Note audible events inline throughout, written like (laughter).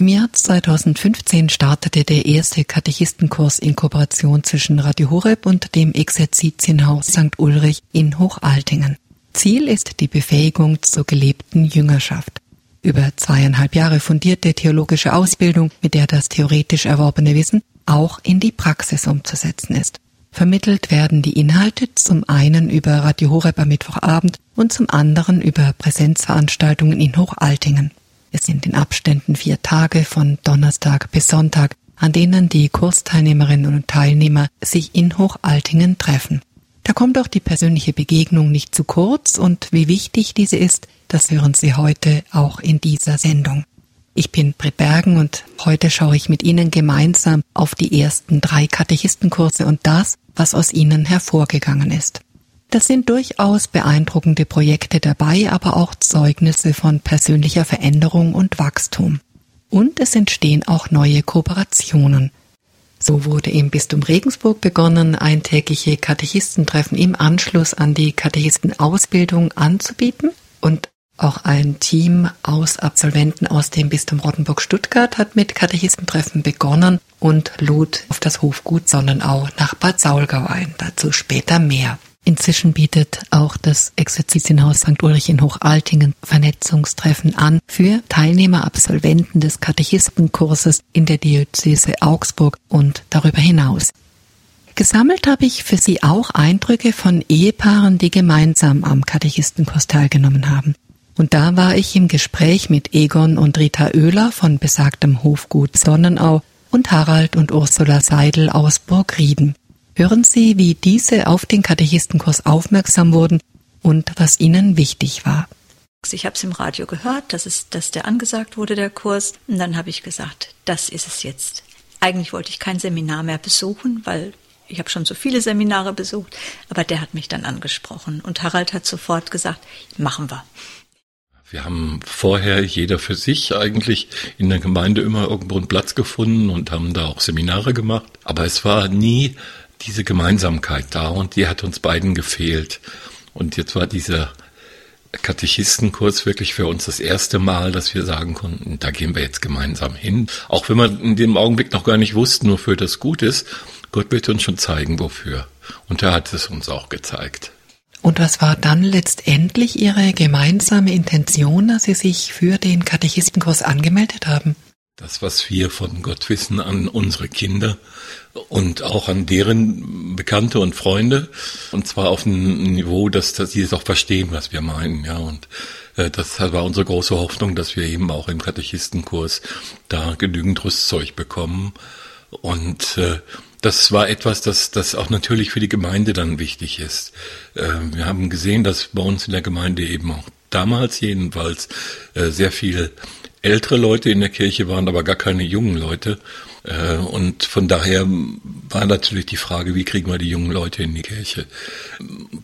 Im Jahr 2015 startete der erste Katechistenkurs in Kooperation zwischen Radio Horeb und dem Exerzitienhaus St. Ulrich in Hochaltingen. Ziel ist die Befähigung zur gelebten Jüngerschaft. Über zweieinhalb Jahre fundierte theologische Ausbildung, mit der das theoretisch erworbene Wissen auch in die Praxis umzusetzen ist. Vermittelt werden die Inhalte zum einen über Radio Horeb am Mittwochabend und zum anderen über Präsenzveranstaltungen in Hochaltingen. Es sind in Abständen vier Tage von Donnerstag bis Sonntag, an denen die Kursteilnehmerinnen und Teilnehmer sich in Hochaltingen treffen. Da kommt auch die persönliche Begegnung nicht zu kurz und wie wichtig diese ist, das hören Sie heute auch in dieser Sendung. Ich bin Britt Bergen und heute schaue ich mit Ihnen gemeinsam auf die ersten drei Katechistenkurse und das, was aus ihnen hervorgegangen ist. Das sind durchaus beeindruckende Projekte dabei, aber auch Zeugnisse von persönlicher Veränderung und Wachstum. Und es entstehen auch neue Kooperationen. So wurde im Bistum Regensburg begonnen, eintägliche Katechistentreffen im Anschluss an die Katechistenausbildung anzubieten und auch ein Team aus Absolventen aus dem Bistum Rottenburg-Stuttgart hat mit Katechistentreffen begonnen und lud auf das Hofgut Sonnenau nach Bad Saulgau ein. Dazu später mehr. Inzwischen bietet auch das Exerzitienhaus St. Ulrich in Hochaltingen Vernetzungstreffen an für Teilnehmer, Absolventen des Katechistenkurses in der Diözese Augsburg und darüber hinaus. Gesammelt habe ich für Sie auch Eindrücke von Ehepaaren, die gemeinsam am Katechistenkurs teilgenommen haben. Und da war ich im Gespräch mit Egon und Rita Oehler von besagtem Hofgut Sonnenau und Harald und Ursula Seidel aus Burgrieden. Hören Sie, wie diese auf den Katechistenkurs aufmerksam wurden und was ihnen wichtig war. Ich habe es im Radio gehört, dass, es, dass der angesagt wurde, der Kurs. Und dann habe ich gesagt, das ist es jetzt. Eigentlich wollte ich kein Seminar mehr besuchen, weil ich habe schon so viele Seminare besucht. Aber der hat mich dann angesprochen. Und Harald hat sofort gesagt, machen wir. Wir haben vorher jeder für sich eigentlich in der Gemeinde immer irgendwo einen Platz gefunden und haben da auch Seminare gemacht. Aber es war nie diese Gemeinsamkeit da und die hat uns beiden gefehlt. Und jetzt war dieser Katechistenkurs wirklich für uns das erste Mal, dass wir sagen konnten, da gehen wir jetzt gemeinsam hin. Auch wenn wir in dem Augenblick noch gar nicht wussten, wofür das gut ist. Gott wird uns schon zeigen, wofür. Und er hat es uns auch gezeigt. Und was war dann letztendlich Ihre gemeinsame Intention, dass Sie sich für den Katechistenkurs angemeldet haben? Das, was wir von Gott wissen an unsere Kinder und auch an deren Bekannte und Freunde. Und zwar auf einem Niveau, dass, dass sie es auch verstehen, was wir meinen. Ja, und äh, das war unsere große Hoffnung, dass wir eben auch im Katechistenkurs da genügend Rüstzeug bekommen. Und äh, das war etwas, das, das auch natürlich für die Gemeinde dann wichtig ist. Äh, wir haben gesehen, dass bei uns in der Gemeinde eben auch damals jedenfalls äh, sehr viel ältere Leute in der Kirche waren, aber gar keine jungen Leute. Äh, und von daher war natürlich die Frage, wie kriegen wir die jungen Leute in die Kirche?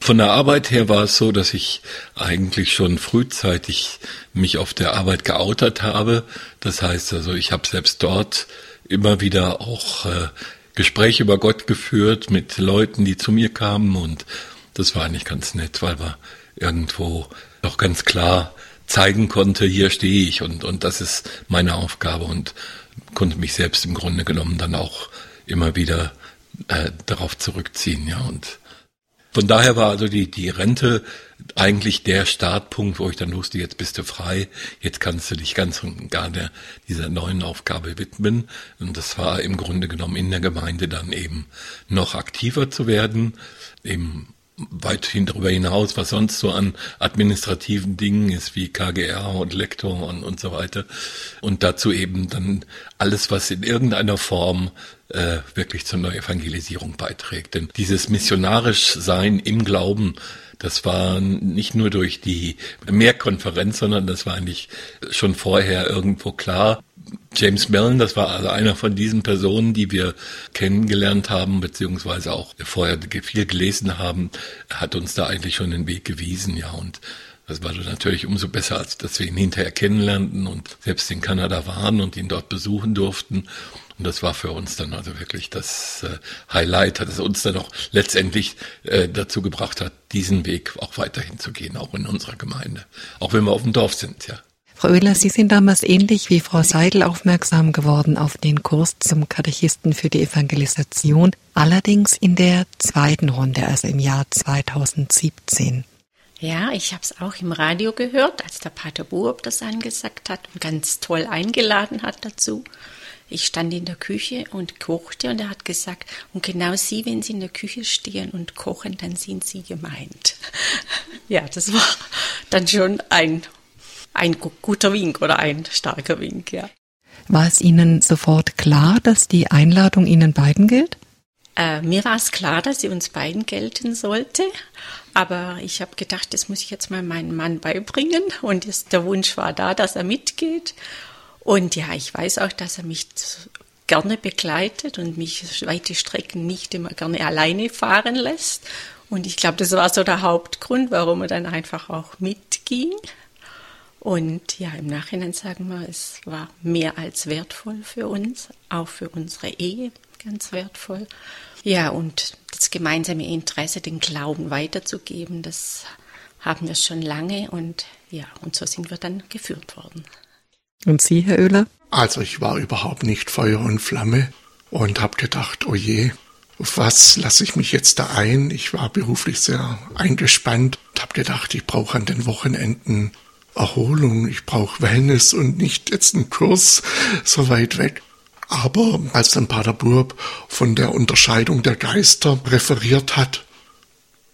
Von der Arbeit her war es so, dass ich eigentlich schon frühzeitig mich auf der Arbeit geoutet habe. Das heißt also, ich habe selbst dort immer wieder auch äh, Gespräche über Gott geführt mit Leuten, die zu mir kamen und das war eigentlich ganz nett, weil wir irgendwo doch ganz klar zeigen konnte, hier stehe ich und, und das ist meine Aufgabe und konnte mich selbst im Grunde genommen dann auch immer wieder äh, darauf zurückziehen, ja. Und von daher war also die, die Rente eigentlich der Startpunkt, wo ich dann wusste, jetzt bist du frei, jetzt kannst du dich ganz und gar der, dieser neuen Aufgabe widmen. Und das war im Grunde genommen in der Gemeinde dann eben noch aktiver zu werden, eben weithin darüber hinaus, was sonst so an administrativen Dingen ist, wie KGR und Lektor und, und so weiter. Und dazu eben dann alles, was in irgendeiner Form äh, wirklich zur Neuevangelisierung beiträgt. Denn dieses missionarisch Sein im Glauben, das war nicht nur durch die Mehrkonferenz, sondern das war eigentlich schon vorher irgendwo klar. James Mellon, das war also einer von diesen Personen, die wir kennengelernt haben, beziehungsweise auch vorher viel gelesen haben, hat uns da eigentlich schon den Weg gewiesen, ja, und das war natürlich umso besser, als dass wir ihn hinterher kennenlernten und selbst in Kanada waren und ihn dort besuchen durften. Und das war für uns dann also wirklich das äh, Highlight, das uns dann auch letztendlich äh, dazu gebracht hat, diesen Weg auch weiterhin zu gehen, auch in unserer Gemeinde. Auch wenn wir auf dem Dorf sind, ja. Frau Oehler, Sie sind damals ähnlich wie Frau Seidel aufmerksam geworden auf den Kurs zum Katechisten für die Evangelisation, allerdings in der zweiten Runde, also im Jahr 2017. Ja, ich habe es auch im Radio gehört, als der Pater Buob das angesagt hat und ganz toll eingeladen hat dazu. Ich stand in der Küche und kochte und er hat gesagt, und genau Sie, wenn Sie in der Küche stehen und kochen, dann sind Sie gemeint. (laughs) ja, das war dann schon ein, ein guter Wink oder ein starker Wink, ja. War es Ihnen sofort klar, dass die Einladung Ihnen beiden gilt? Äh, mir war es klar, dass sie uns beiden gelten sollte, aber ich habe gedacht, das muss ich jetzt mal meinem Mann beibringen und das, der Wunsch war da, dass er mitgeht. Und ja, ich weiß auch, dass er mich gerne begleitet und mich weite Strecken nicht immer gerne alleine fahren lässt. Und ich glaube, das war so der Hauptgrund, warum er dann einfach auch mitging. Und ja, im Nachhinein sagen wir, es war mehr als wertvoll für uns, auch für unsere Ehe ganz wertvoll. Ja, und das gemeinsame Interesse, den Glauben weiterzugeben, das haben wir schon lange und ja, und so sind wir dann geführt worden. Und Sie, Herr Oehler? Also ich war überhaupt nicht Feuer und Flamme und habe gedacht, oh je, auf was lasse ich mich jetzt da ein? Ich war beruflich sehr eingespannt und habe gedacht, ich brauche an den Wochenenden Erholung, ich brauche Wellness und nicht jetzt einen Kurs so weit weg. Aber als dann Pater Burb von der Unterscheidung der Geister referiert hat,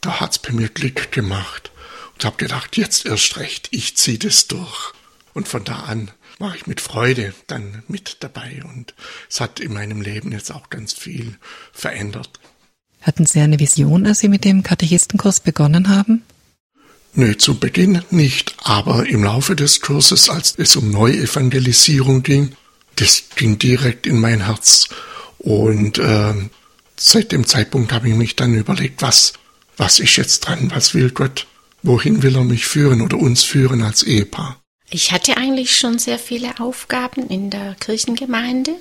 da hat's bei mir Klick gemacht und hab gedacht, jetzt erst recht, ich zieh das durch. Und von da an war ich mit Freude dann mit dabei und es hat in meinem Leben jetzt auch ganz viel verändert. Hatten Sie eine Vision, als Sie mit dem Katechistenkurs begonnen haben? Nö, zu Beginn nicht, aber im Laufe des Kurses, als es um Neuevangelisierung ging, das ging direkt in mein Herz. Und äh, seit dem Zeitpunkt habe ich mich dann überlegt, was, was ist jetzt dran, was will Gott, wohin will er mich führen oder uns führen als Ehepaar. Ich hatte eigentlich schon sehr viele Aufgaben in der Kirchengemeinde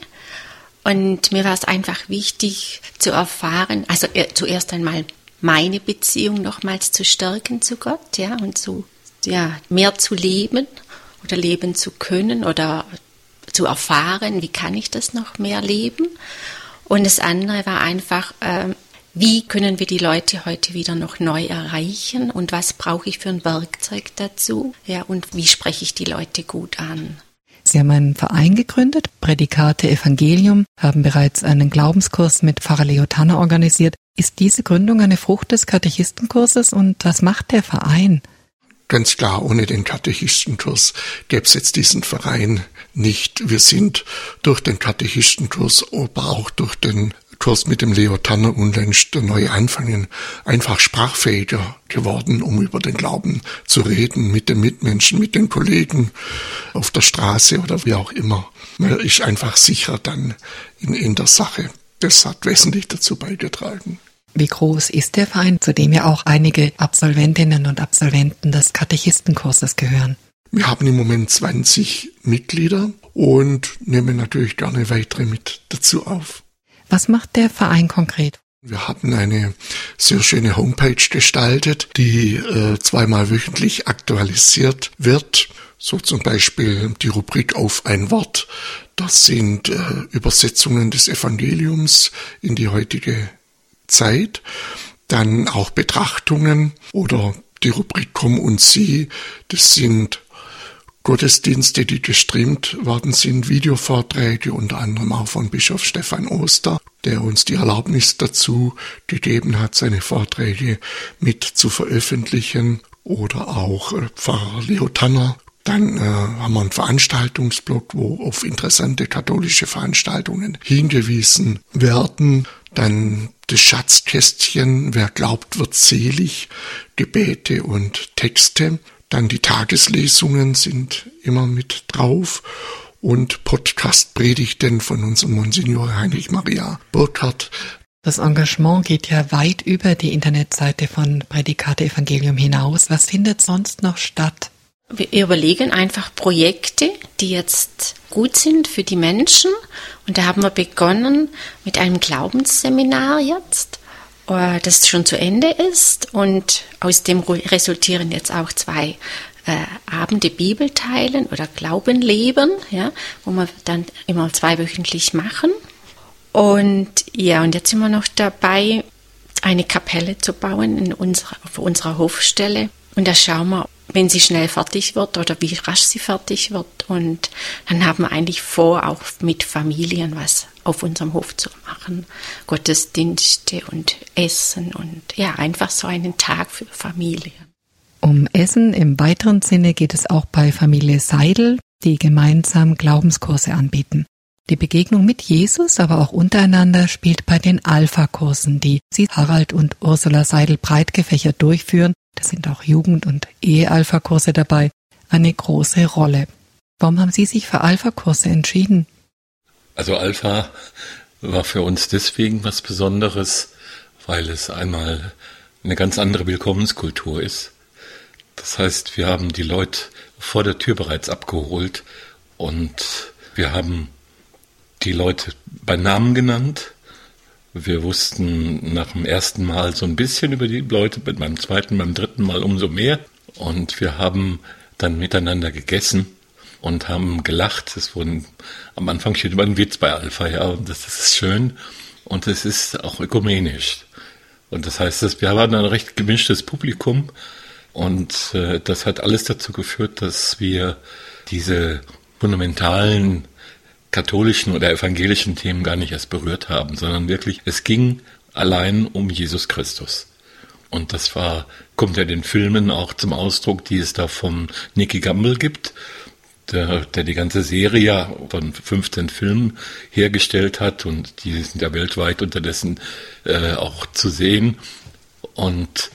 und mir war es einfach wichtig zu erfahren, also äh, zuerst einmal meine Beziehung nochmals zu stärken zu Gott, ja, und zu, ja, mehr zu leben oder leben zu können oder zu erfahren, wie kann ich das noch mehr leben. Und das andere war einfach, äh, wie können wir die Leute heute wieder noch neu erreichen und was brauche ich für ein Werkzeug dazu? Ja, und wie spreche ich die Leute gut an? Sie haben einen Verein gegründet, Prädikate Evangelium, haben bereits einen Glaubenskurs mit Pfarrer Leo Tanner organisiert. Ist diese Gründung eine Frucht des Katechistenkurses und was macht der Verein? Ganz klar, ohne den Katechistenkurs gäbe es jetzt diesen Verein nicht. Wir sind durch den Katechistenkurs, aber auch durch den Kurs mit dem Leo Tanner unlängst der neue Anfangen einfach sprachfähiger geworden, um über den Glauben zu reden mit den Mitmenschen, mit den Kollegen auf der Straße oder wie auch immer. Man ist einfach sicher dann in, in der Sache. Das hat wesentlich dazu beigetragen. Wie groß ist der Verein, zu dem ja auch einige Absolventinnen und Absolventen des Katechistenkurses gehören? Wir haben im Moment 20 Mitglieder und nehmen natürlich gerne weitere mit dazu auf. Was macht der Verein konkret? Wir hatten eine sehr schöne Homepage gestaltet, die äh, zweimal wöchentlich aktualisiert wird. So zum Beispiel die Rubrik auf ein Wort. Das sind äh, Übersetzungen des Evangeliums in die heutige Zeit, dann auch Betrachtungen oder die Rubrik Komm und Sie, das sind Gottesdienste, die gestreamt worden sind, Videovorträge, unter anderem auch von Bischof Stefan Oster, der uns die Erlaubnis dazu gegeben hat, seine Vorträge mit zu veröffentlichen, oder auch äh, Pfarrer Leo Tanner. Dann äh, haben wir einen Veranstaltungsblock, wo auf interessante katholische Veranstaltungen hingewiesen werden. Dann das Schatzkästchen, wer glaubt, wird selig, Gebete und Texte. Dann die Tageslesungen sind immer mit drauf und Podcast-Predigten von unserem Monsignor Heinrich Maria Burkhardt. Das Engagement geht ja weit über die Internetseite von Prädikate Evangelium hinaus. Was findet sonst noch statt? Wir überlegen einfach Projekte, die jetzt gut sind für die Menschen. Und da haben wir begonnen mit einem Glaubensseminar jetzt, das schon zu Ende ist. Und aus dem resultieren jetzt auch zwei äh, Abende Bibel teilen oder Glauben leben, ja, wo wir dann immer zweiwöchentlich machen. Und ja, und jetzt sind wir noch dabei, eine Kapelle zu bauen in unserer, auf unserer Hofstelle. Und da schauen wir, wenn sie schnell fertig wird oder wie rasch sie fertig wird. Und dann haben wir eigentlich vor, auch mit Familien was auf unserem Hof zu machen. Gottesdienste und Essen und ja, einfach so einen Tag für Familien. Um Essen im weiteren Sinne geht es auch bei Familie Seidel, die gemeinsam Glaubenskurse anbieten. Die Begegnung mit Jesus, aber auch untereinander spielt bei den Alpha-Kursen, die Sie, Harald und Ursula Seidel breit gefächert durchführen, da sind auch Jugend- und Ehe-Alpha-Kurse dabei, eine große Rolle. Warum haben Sie sich für Alpha-Kurse entschieden? Also Alpha war für uns deswegen was Besonderes, weil es einmal eine ganz andere Willkommenskultur ist. Das heißt, wir haben die Leute vor der Tür bereits abgeholt und wir haben die Leute bei Namen genannt. Wir wussten nach dem ersten Mal so ein bisschen über die Leute, beim zweiten, beim dritten Mal umso mehr. Und wir haben dann miteinander gegessen und haben gelacht. Es wurden am Anfang steht immer ein Witz bei Alpha, ja, das ist schön und es ist auch ökumenisch. Und das heißt, dass wir waren ein recht gemischtes Publikum und äh, das hat alles dazu geführt, dass wir diese fundamentalen katholischen oder evangelischen Themen gar nicht erst berührt haben, sondern wirklich, es ging allein um Jesus Christus. Und das war, kommt ja den Filmen auch zum Ausdruck, die es da von Nicky Gamble gibt, der, der die ganze Serie von 15 Filmen hergestellt hat und die sind ja weltweit unterdessen äh, auch zu sehen. Und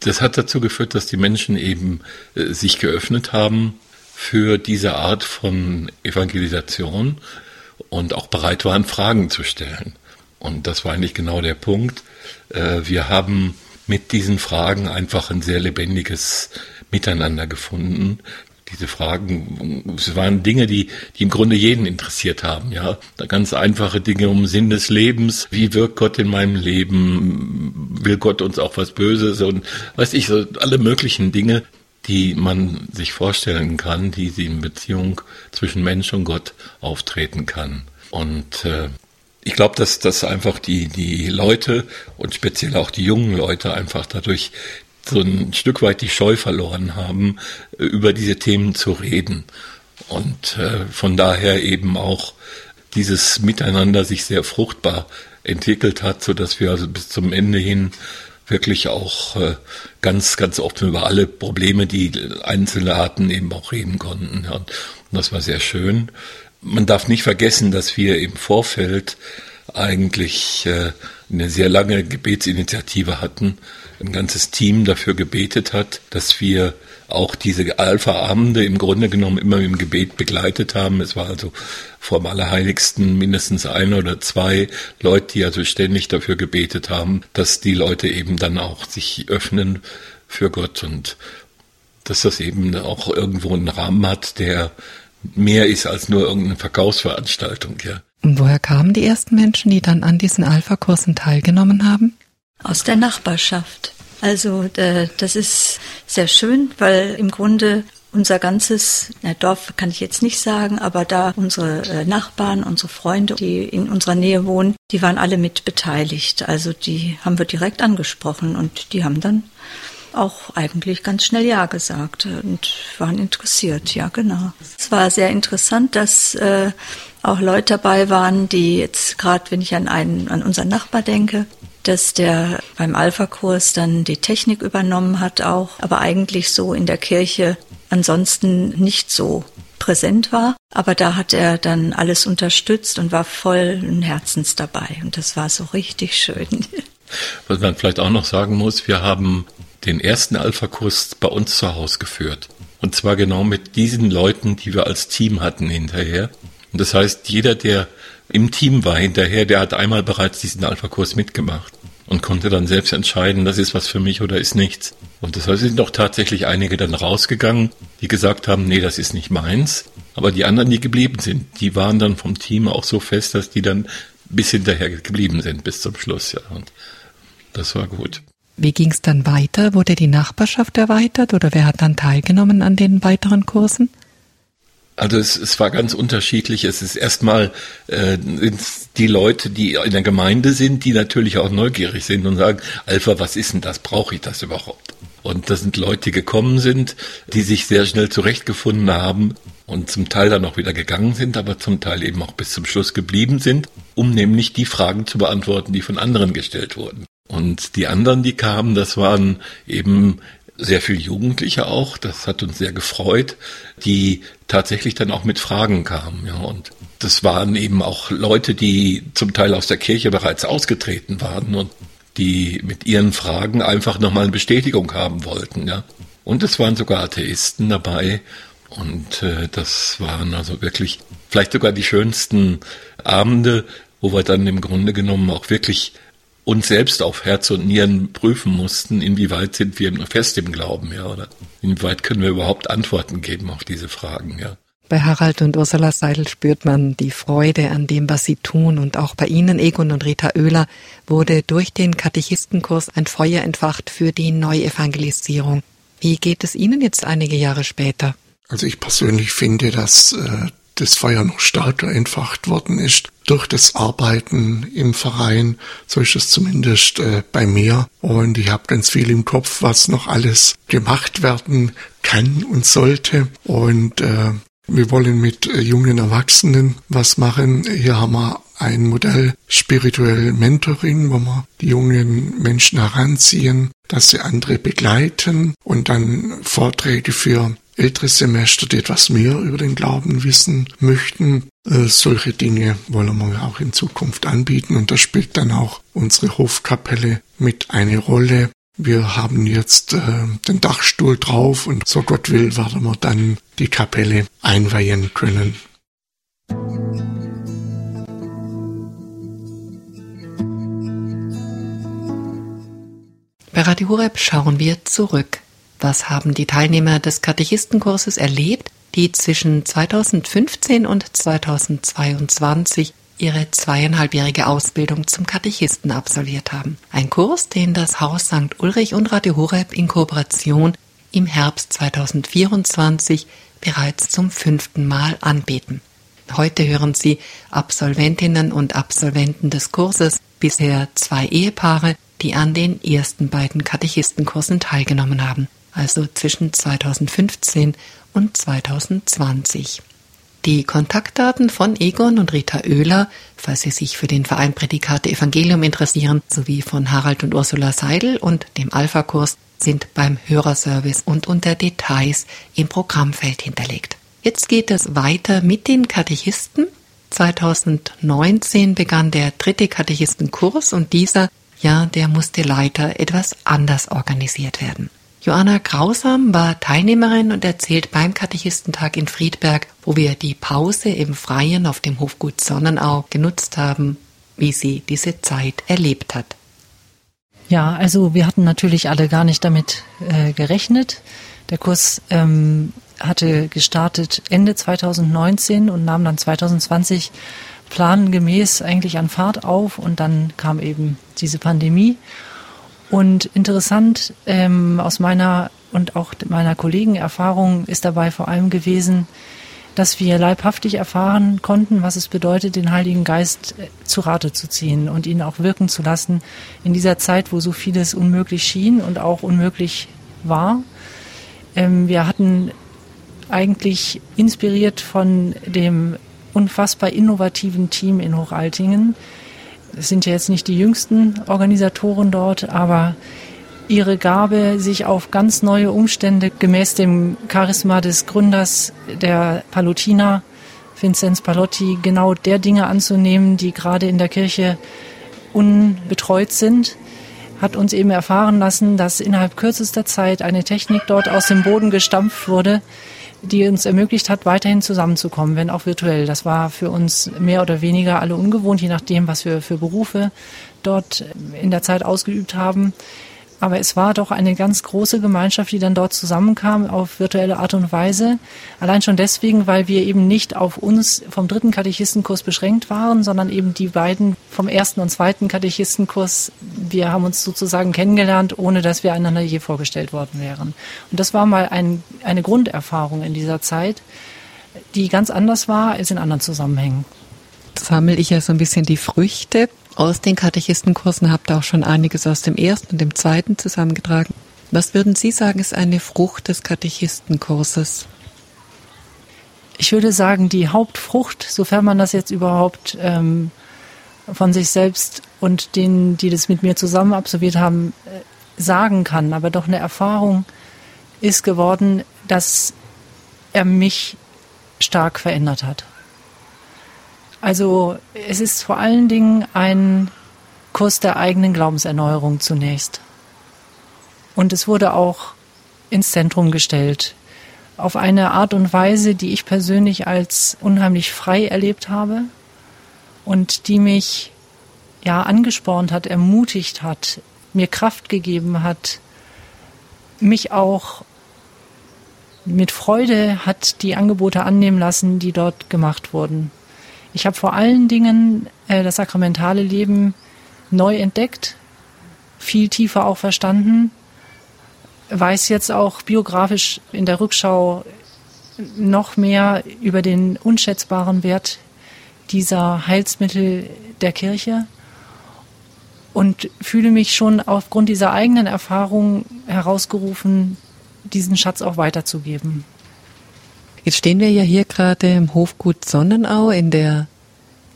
das hat dazu geführt, dass die Menschen eben äh, sich geöffnet haben für diese Art von Evangelisation und auch bereit waren, Fragen zu stellen. Und das war eigentlich genau der Punkt. Äh, wir haben mit diesen Fragen einfach ein sehr lebendiges Miteinander gefunden. Diese Fragen, es waren Dinge, die, die im Grunde jeden interessiert haben, ja. Ganz einfache Dinge um Sinn des Lebens. Wie wirkt Gott in meinem Leben? Will Gott uns auch was Böses? Und weiß ich, so alle möglichen Dinge, die man sich vorstellen kann, die sie in Beziehung zwischen Mensch und Gott auftreten kann. Und äh, ich glaube, dass, dass einfach die, die Leute und speziell auch die jungen Leute einfach dadurch so ein Stück weit die Scheu verloren haben, äh, über diese Themen zu reden. Und äh, von daher eben auch dieses Miteinander sich sehr fruchtbar entwickelt hat, so dass wir also bis zum Ende hin wirklich auch äh, ganz, ganz offen über alle Probleme, die Einzelne hatten, eben auch reden konnten. und das war sehr schön. Man darf nicht vergessen, dass wir im Vorfeld eigentlich äh, eine sehr lange Gebetsinitiative hatten, ein ganzes Team dafür gebetet hat, dass wir auch diese Alpha-Abende im Grunde genommen immer im Gebet begleitet haben. Es war also vor dem Allerheiligsten mindestens ein oder zwei Leute, die also ständig dafür gebetet haben, dass die Leute eben dann auch sich öffnen für Gott und dass das eben auch irgendwo einen Rahmen hat, der mehr ist als nur irgendeine Verkaufsveranstaltung, ja. Und woher kamen die ersten Menschen, die dann an diesen Alpha-Kursen teilgenommen haben? Aus der Nachbarschaft. Also das ist sehr schön, weil im Grunde unser ganzes na, Dorf kann ich jetzt nicht sagen, aber da unsere äh, Nachbarn, unsere Freunde, die in unserer Nähe wohnen, die waren alle mit beteiligt. Also die haben wir direkt angesprochen und die haben dann auch eigentlich ganz schnell Ja gesagt und waren interessiert. Ja, genau. Es war sehr interessant, dass äh, auch Leute dabei waren, die jetzt gerade, wenn ich an einen, an unseren Nachbar denke, dass der beim Alpha-Kurs dann die Technik übernommen hat auch, aber eigentlich so in der Kirche ansonsten nicht so präsent war. Aber da hat er dann alles unterstützt und war voll ein Herzens dabei. Und das war so richtig schön. (laughs) Was man vielleicht auch noch sagen muss, wir haben den ersten Alpha-Kurs bei uns zu Hause geführt. Und zwar genau mit diesen Leuten, die wir als Team hatten hinterher. Und das heißt, jeder, der im Team war hinterher, der hat einmal bereits diesen Alpha-Kurs mitgemacht und konnte dann selbst entscheiden, das ist was für mich oder ist nichts. Und heißt, sind doch tatsächlich einige dann rausgegangen, die gesagt haben, nee, das ist nicht meins. Aber die anderen, die geblieben sind, die waren dann vom Team auch so fest, dass die dann bis hinterher geblieben sind, bis zum Schluss, ja. Und das war gut. Wie ging es dann weiter? Wurde die Nachbarschaft erweitert oder wer hat dann teilgenommen an den weiteren Kursen? Also es, es war ganz unterschiedlich. Es ist erstmal äh, die Leute, die in der Gemeinde sind, die natürlich auch neugierig sind und sagen, Alpha, was ist denn das? Brauche ich das überhaupt? Und das sind Leute, die gekommen sind, die sich sehr schnell zurechtgefunden haben und zum Teil dann auch wieder gegangen sind, aber zum Teil eben auch bis zum Schluss geblieben sind, um nämlich die Fragen zu beantworten, die von anderen gestellt wurden. Und die anderen, die kamen, das waren eben sehr viel Jugendliche auch, das hat uns sehr gefreut, die tatsächlich dann auch mit Fragen kamen, ja, und das waren eben auch Leute, die zum Teil aus der Kirche bereits ausgetreten waren und die mit ihren Fragen einfach nochmal eine Bestätigung haben wollten, ja. Und es waren sogar Atheisten dabei und äh, das waren also wirklich vielleicht sogar die schönsten Abende, wo wir dann im Grunde genommen auch wirklich uns selbst auf Herz und Nieren prüfen mussten, inwieweit sind wir fest im Glauben, ja, oder inwieweit können wir überhaupt Antworten geben auf diese Fragen, ja. Bei Harald und Ursula Seidel spürt man die Freude an dem, was sie tun. Und auch bei Ihnen, Egon und Rita Oehler, wurde durch den Katechistenkurs ein Feuer entfacht für die Neuevangelisierung. Wie geht es Ihnen jetzt einige Jahre später? Also ich persönlich finde, dass äh, das Feuer noch stärker entfacht worden ist durch das Arbeiten im Verein. So ist es zumindest äh, bei mir. Und ich habe ganz viel im Kopf, was noch alles gemacht werden kann und sollte. Und äh, wir wollen mit äh, jungen Erwachsenen was machen. Hier haben wir ein Modell spirituell Mentoring, wo wir die jungen Menschen heranziehen, dass sie andere begleiten und dann Vorträge für ältere Semester, die etwas mehr über den Glauben wissen möchten. Äh, solche Dinge wollen wir auch in Zukunft anbieten und da spielt dann auch unsere Hofkapelle mit eine Rolle. Wir haben jetzt äh, den Dachstuhl drauf und so Gott will, werden wir dann die Kapelle einweihen können. Bei Radio Horeb schauen wir zurück. Was haben die Teilnehmer des Katechistenkurses erlebt, die zwischen 2015 und 2022 ihre zweieinhalbjährige Ausbildung zum Katechisten absolviert haben. Ein Kurs, den das Haus St. Ulrich und Radio Horeb in Kooperation im Herbst 2024 bereits zum fünften Mal anbieten. Heute hören Sie Absolventinnen und Absolventen des Kurses, bisher zwei Ehepaare, die an den ersten beiden Katechistenkursen teilgenommen haben, also zwischen 2015 und 2020. Die Kontaktdaten von Egon und Rita Oehler, falls Sie sich für den Verein Prädikate Evangelium interessieren, sowie von Harald und Ursula Seidel und dem Alpha-Kurs sind beim Hörerservice und unter Details im Programmfeld hinterlegt. Jetzt geht es weiter mit den Katechisten. 2019 begann der dritte Katechistenkurs und dieser, ja, der musste leider etwas anders organisiert werden. Joanna Grausam war Teilnehmerin und erzählt beim Katechistentag in Friedberg, wo wir die Pause im Freien auf dem Hofgut Sonnenau genutzt haben, wie sie diese Zeit erlebt hat. Ja, also wir hatten natürlich alle gar nicht damit äh, gerechnet. Der Kurs ähm, hatte gestartet Ende 2019 und nahm dann 2020 plangemäß eigentlich an Fahrt auf und dann kam eben diese Pandemie und interessant ähm, aus meiner und auch meiner Kollegenerfahrung ist dabei vor allem gewesen, dass wir leibhaftig erfahren konnten, was es bedeutet, den Heiligen Geist äh, zu Rate zu ziehen und ihn auch wirken zu lassen in dieser Zeit, wo so vieles unmöglich schien und auch unmöglich war. Ähm, wir hatten eigentlich inspiriert von dem unfassbar innovativen Team in Hochaltingen, es sind ja jetzt nicht die jüngsten Organisatoren dort, aber ihre Gabe, sich auf ganz neue Umstände gemäß dem Charisma des Gründers der Pallotina, Vinzenz Palotti, genau der Dinge anzunehmen, die gerade in der Kirche unbetreut sind, hat uns eben erfahren lassen, dass innerhalb kürzester Zeit eine Technik dort aus dem Boden gestampft wurde, die uns ermöglicht hat, weiterhin zusammenzukommen, wenn auch virtuell. Das war für uns mehr oder weniger alle ungewohnt, je nachdem, was wir für Berufe dort in der Zeit ausgeübt haben. Aber es war doch eine ganz große Gemeinschaft, die dann dort zusammenkam auf virtuelle Art und Weise. Allein schon deswegen, weil wir eben nicht auf uns vom dritten Katechistenkurs beschränkt waren, sondern eben die beiden vom ersten und zweiten Katechistenkurs wir haben uns sozusagen kennengelernt, ohne dass wir einander je vorgestellt worden wären. Und das war mal ein, eine Grunderfahrung in dieser Zeit, die ganz anders war als in anderen Zusammenhängen. Sammle ich ja so ein bisschen die Früchte aus den Katechistenkursen, habt auch schon einiges aus dem ersten und dem zweiten zusammengetragen. Was würden Sie sagen, ist eine Frucht des Katechistenkurses? Ich würde sagen, die Hauptfrucht, sofern man das jetzt überhaupt ähm, von sich selbst und denen, die das mit mir zusammen absolviert haben, äh, sagen kann, aber doch eine Erfahrung ist geworden, dass er mich stark verändert hat. Also es ist vor allen Dingen ein Kurs der eigenen Glaubenserneuerung zunächst. Und es wurde auch ins Zentrum gestellt. Auf eine Art und Weise, die ich persönlich als unheimlich frei erlebt habe und die mich ja angespornt hat, ermutigt hat, mir Kraft gegeben hat, mich auch mit Freude hat die Angebote annehmen lassen, die dort gemacht wurden. Ich habe vor allen Dingen äh, das sakramentale Leben neu entdeckt, viel tiefer auch verstanden, weiß jetzt auch biografisch in der Rückschau noch mehr über den unschätzbaren Wert dieser Heilsmittel der Kirche und fühle mich schon aufgrund dieser eigenen Erfahrung herausgerufen, diesen Schatz auch weiterzugeben. Jetzt stehen wir ja hier gerade im Hofgut Sonnenau in der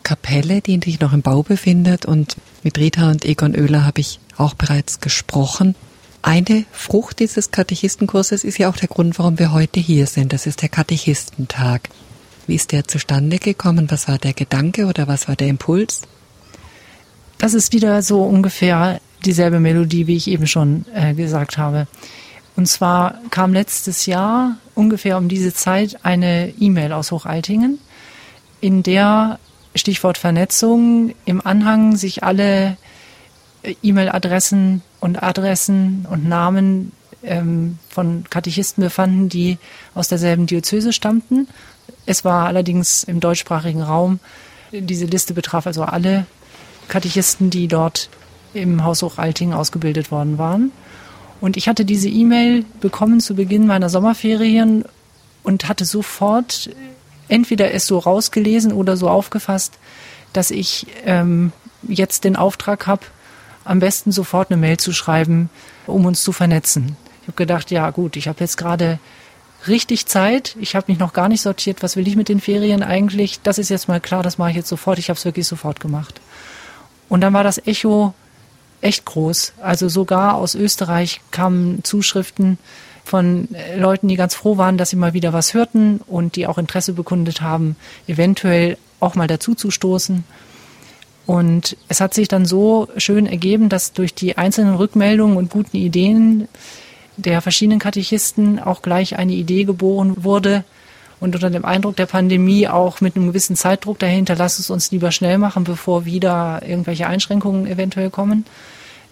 Kapelle, die sich noch im Bau befindet und mit Rita und Egon Oehler habe ich auch bereits gesprochen. Eine Frucht dieses Katechistenkurses ist ja auch der Grund, warum wir heute hier sind. Das ist der Katechistentag. Wie ist der zustande gekommen? Was war der Gedanke oder was war der Impuls? Das ist wieder so ungefähr dieselbe Melodie, wie ich eben schon äh, gesagt habe. Und zwar kam letztes Jahr ungefähr um diese Zeit eine E-Mail aus Hochaltingen, in der Stichwort Vernetzung im Anhang sich alle äh, E-Mail-Adressen und Adressen und Namen ähm, von Katechisten befanden, die aus derselben Diözese stammten. Es war allerdings im deutschsprachigen Raum, diese Liste betraf also alle Katechisten, die dort im Haus Hochaltingen ausgebildet worden waren. Und ich hatte diese E-Mail bekommen zu Beginn meiner Sommerferien und hatte sofort entweder es so rausgelesen oder so aufgefasst, dass ich ähm, jetzt den Auftrag habe, am besten sofort eine Mail zu schreiben, um uns zu vernetzen. Ich habe gedacht, ja gut, ich habe jetzt gerade richtig Zeit. Ich habe mich noch gar nicht sortiert, was will ich mit den Ferien eigentlich. Das ist jetzt mal klar, das mache ich jetzt sofort. Ich habe es wirklich sofort gemacht. Und dann war das Echo echt groß. Also sogar aus Österreich kamen Zuschriften von Leuten, die ganz froh waren, dass sie mal wieder was hörten und die auch Interesse bekundet haben, eventuell auch mal dazu zu stoßen. Und es hat sich dann so schön ergeben, dass durch die einzelnen Rückmeldungen und guten Ideen der verschiedenen Katechisten auch gleich eine Idee geboren wurde und unter dem Eindruck der Pandemie auch mit einem gewissen Zeitdruck dahinter, lass es uns lieber schnell machen, bevor wieder irgendwelche Einschränkungen eventuell kommen,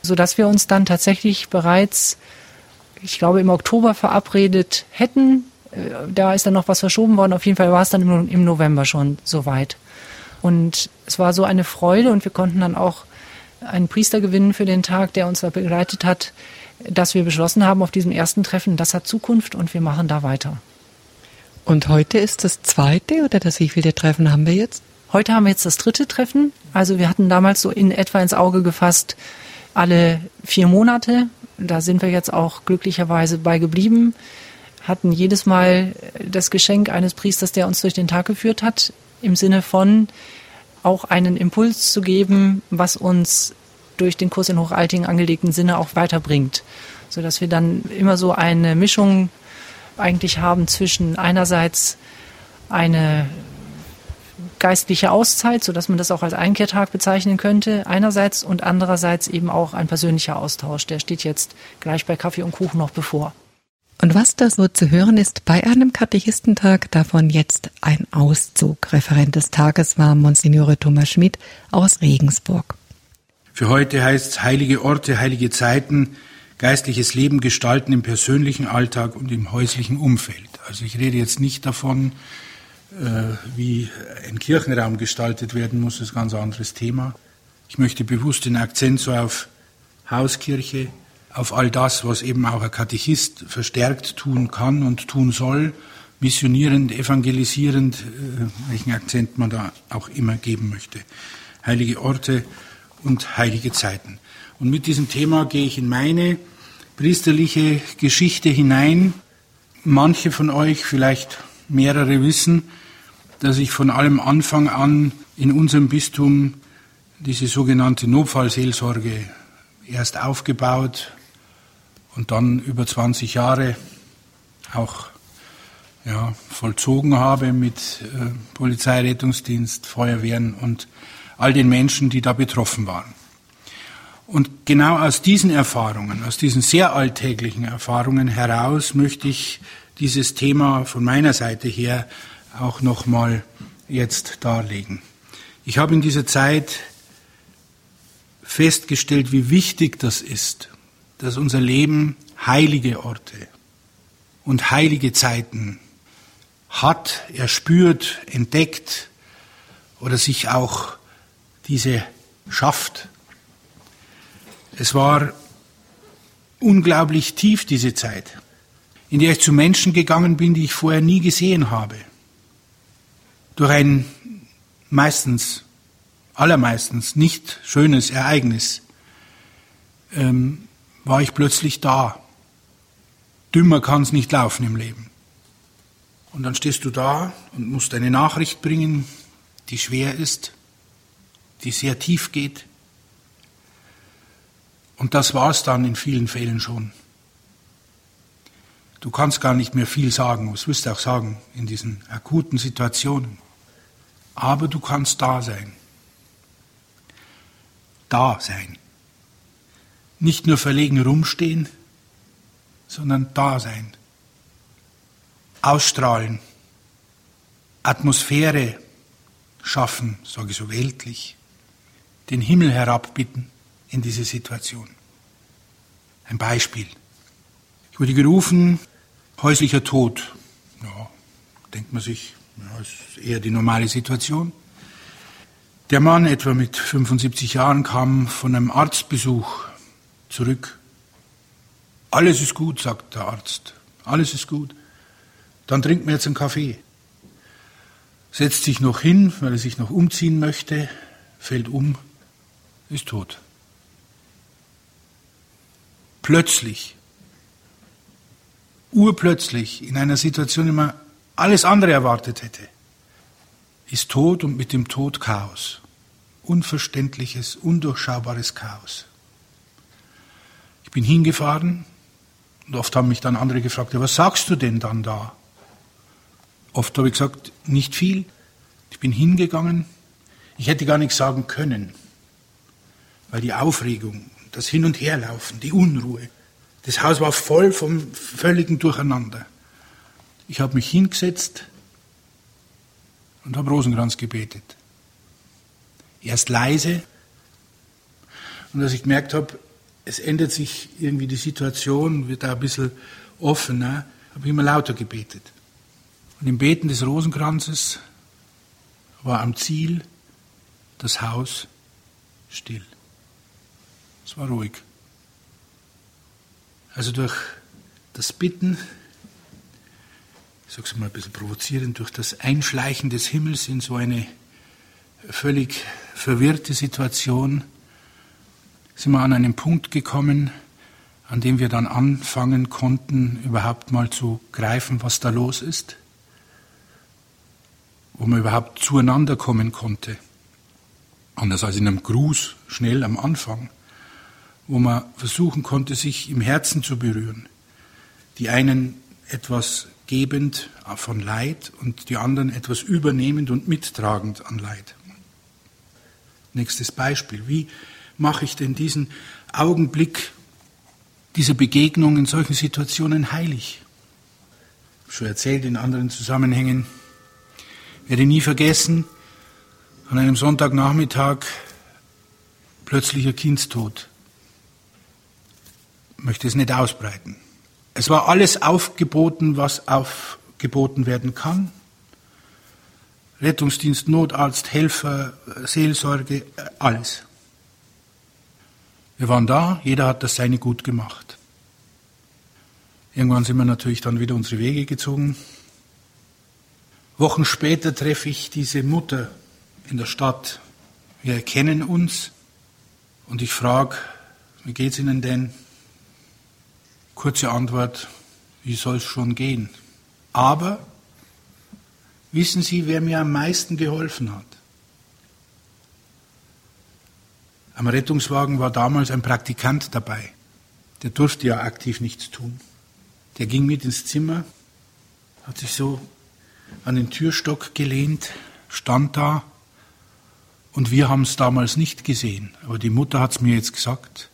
sodass wir uns dann tatsächlich bereits, ich glaube, im Oktober verabredet hätten. Äh, da ist dann noch was verschoben worden. Auf jeden Fall war es dann im November schon soweit. Und es war so eine Freude und wir konnten dann auch einen Priester gewinnen für den Tag, der uns da begleitet hat, dass wir beschlossen haben auf diesem ersten Treffen, das hat Zukunft und wir machen da weiter. Und heute ist das zweite oder das wie viele Treffen haben wir jetzt? Heute haben wir jetzt das dritte Treffen. Also wir hatten damals so in etwa ins Auge gefasst alle vier Monate. Da sind wir jetzt auch glücklicherweise bei geblieben. Hatten jedes Mal das Geschenk eines Priesters, der uns durch den Tag geführt hat im Sinne von auch einen Impuls zu geben, was uns durch den Kurs in Hochaltingen angelegten Sinne auch weiterbringt. Sodass wir dann immer so eine Mischung eigentlich haben zwischen einerseits eine geistliche Auszeit, sodass man das auch als Einkehrtag bezeichnen könnte, einerseits und andererseits eben auch ein persönlicher Austausch. Der steht jetzt gleich bei Kaffee und Kuchen noch bevor. Und was da so zu hören ist bei einem Katechistentag, davon jetzt ein Auszug. Referent des Tages war Monsignore Thomas Schmidt aus Regensburg. Für heute heißt es heilige Orte, heilige Zeiten, geistliches Leben gestalten im persönlichen Alltag und im häuslichen Umfeld. Also ich rede jetzt nicht davon, äh, wie ein Kirchenraum gestaltet werden muss, das ist ein ganz anderes Thema. Ich möchte bewusst den Akzent so auf Hauskirche, auf all das, was eben auch ein Katechist verstärkt tun kann und tun soll, missionierend, evangelisierend, äh, welchen Akzent man da auch immer geben möchte. Heilige Orte und heilige Zeiten. Und mit diesem Thema gehe ich in meine priesterliche Geschichte hinein. Manche von euch, vielleicht mehrere, wissen, dass ich von allem Anfang an in unserem Bistum diese sogenannte Notfallseelsorge erst aufgebaut und dann über 20 Jahre auch ja, vollzogen habe mit äh, Polizei, Rettungsdienst, Feuerwehren und all den Menschen, die da betroffen waren. Und genau aus diesen Erfahrungen, aus diesen sehr alltäglichen Erfahrungen heraus möchte ich dieses Thema von meiner Seite her auch nochmal jetzt darlegen. Ich habe in dieser Zeit festgestellt, wie wichtig das ist, dass unser Leben heilige Orte und heilige Zeiten hat, erspürt, entdeckt oder sich auch diese schafft. Es war unglaublich tief, diese Zeit, in der ich zu Menschen gegangen bin, die ich vorher nie gesehen habe. Durch ein meistens, allermeistens nicht schönes Ereignis ähm, war ich plötzlich da. Dümmer kann es nicht laufen im Leben. Und dann stehst du da und musst eine Nachricht bringen, die schwer ist, die sehr tief geht. Und das war es dann in vielen Fällen schon. Du kannst gar nicht mehr viel sagen, was wirst du auch sagen in diesen akuten Situationen. Aber du kannst da sein. Da sein. Nicht nur verlegen rumstehen, sondern da sein. Ausstrahlen. Atmosphäre schaffen, sage ich so weltlich. Den Himmel herabbitten in diese Situation. Ein Beispiel. Ich wurde gerufen, häuslicher Tod. Ja, denkt man sich, ja, ist eher die normale Situation. Der Mann, etwa mit 75 Jahren, kam von einem Arztbesuch zurück. Alles ist gut, sagt der Arzt. Alles ist gut. Dann trinkt man jetzt einen Kaffee. Setzt sich noch hin, weil er sich noch umziehen möchte, fällt um, ist tot plötzlich, urplötzlich, in einer Situation, in der man alles andere erwartet hätte, ist Tod und mit dem Tod Chaos. Unverständliches, undurchschaubares Chaos. Ich bin hingefahren und oft haben mich dann andere gefragt, ja, was sagst du denn dann da? Oft habe ich gesagt, nicht viel. Ich bin hingegangen. Ich hätte gar nichts sagen können, weil die Aufregung das Hin- und Herlaufen, die Unruhe. Das Haus war voll vom völligen Durcheinander. Ich habe mich hingesetzt und habe Rosenkranz gebetet. Erst leise. Und als ich gemerkt habe, es ändert sich irgendwie die Situation, wird da ein bisschen offener, habe ich immer lauter gebetet. Und im Beten des Rosenkranzes war am Ziel das Haus still. Es war ruhig. Also durch das Bitten, ich sage es mal ein bisschen provozierend, durch das Einschleichen des Himmels in so eine völlig verwirrte Situation, sind wir an einen Punkt gekommen, an dem wir dann anfangen konnten, überhaupt mal zu greifen, was da los ist, wo man überhaupt zueinander kommen konnte. Anders als in einem Gruß, schnell am Anfang wo man versuchen konnte, sich im Herzen zu berühren. Die einen etwas gebend von Leid und die anderen etwas übernehmend und mittragend an Leid. Nächstes Beispiel. Wie mache ich denn diesen Augenblick dieser Begegnung in solchen Situationen heilig? Schon erzählt in anderen Zusammenhängen. Werde nie vergessen, an einem Sonntagnachmittag plötzlicher Kindstod möchte es nicht ausbreiten. Es war alles aufgeboten, was aufgeboten werden kann. Rettungsdienst, Notarzt, Helfer, Seelsorge, alles. Wir waren da, jeder hat das seine gut gemacht. Irgendwann sind wir natürlich dann wieder unsere Wege gezogen. Wochen später treffe ich diese Mutter in der Stadt. Wir erkennen uns und ich frage, wie geht's Ihnen denn? Kurze Antwort, wie soll es schon gehen? Aber wissen Sie, wer mir am meisten geholfen hat? Am Rettungswagen war damals ein Praktikant dabei. Der durfte ja aktiv nichts tun. Der ging mit ins Zimmer, hat sich so an den Türstock gelehnt, stand da und wir haben es damals nicht gesehen. Aber die Mutter hat es mir jetzt gesagt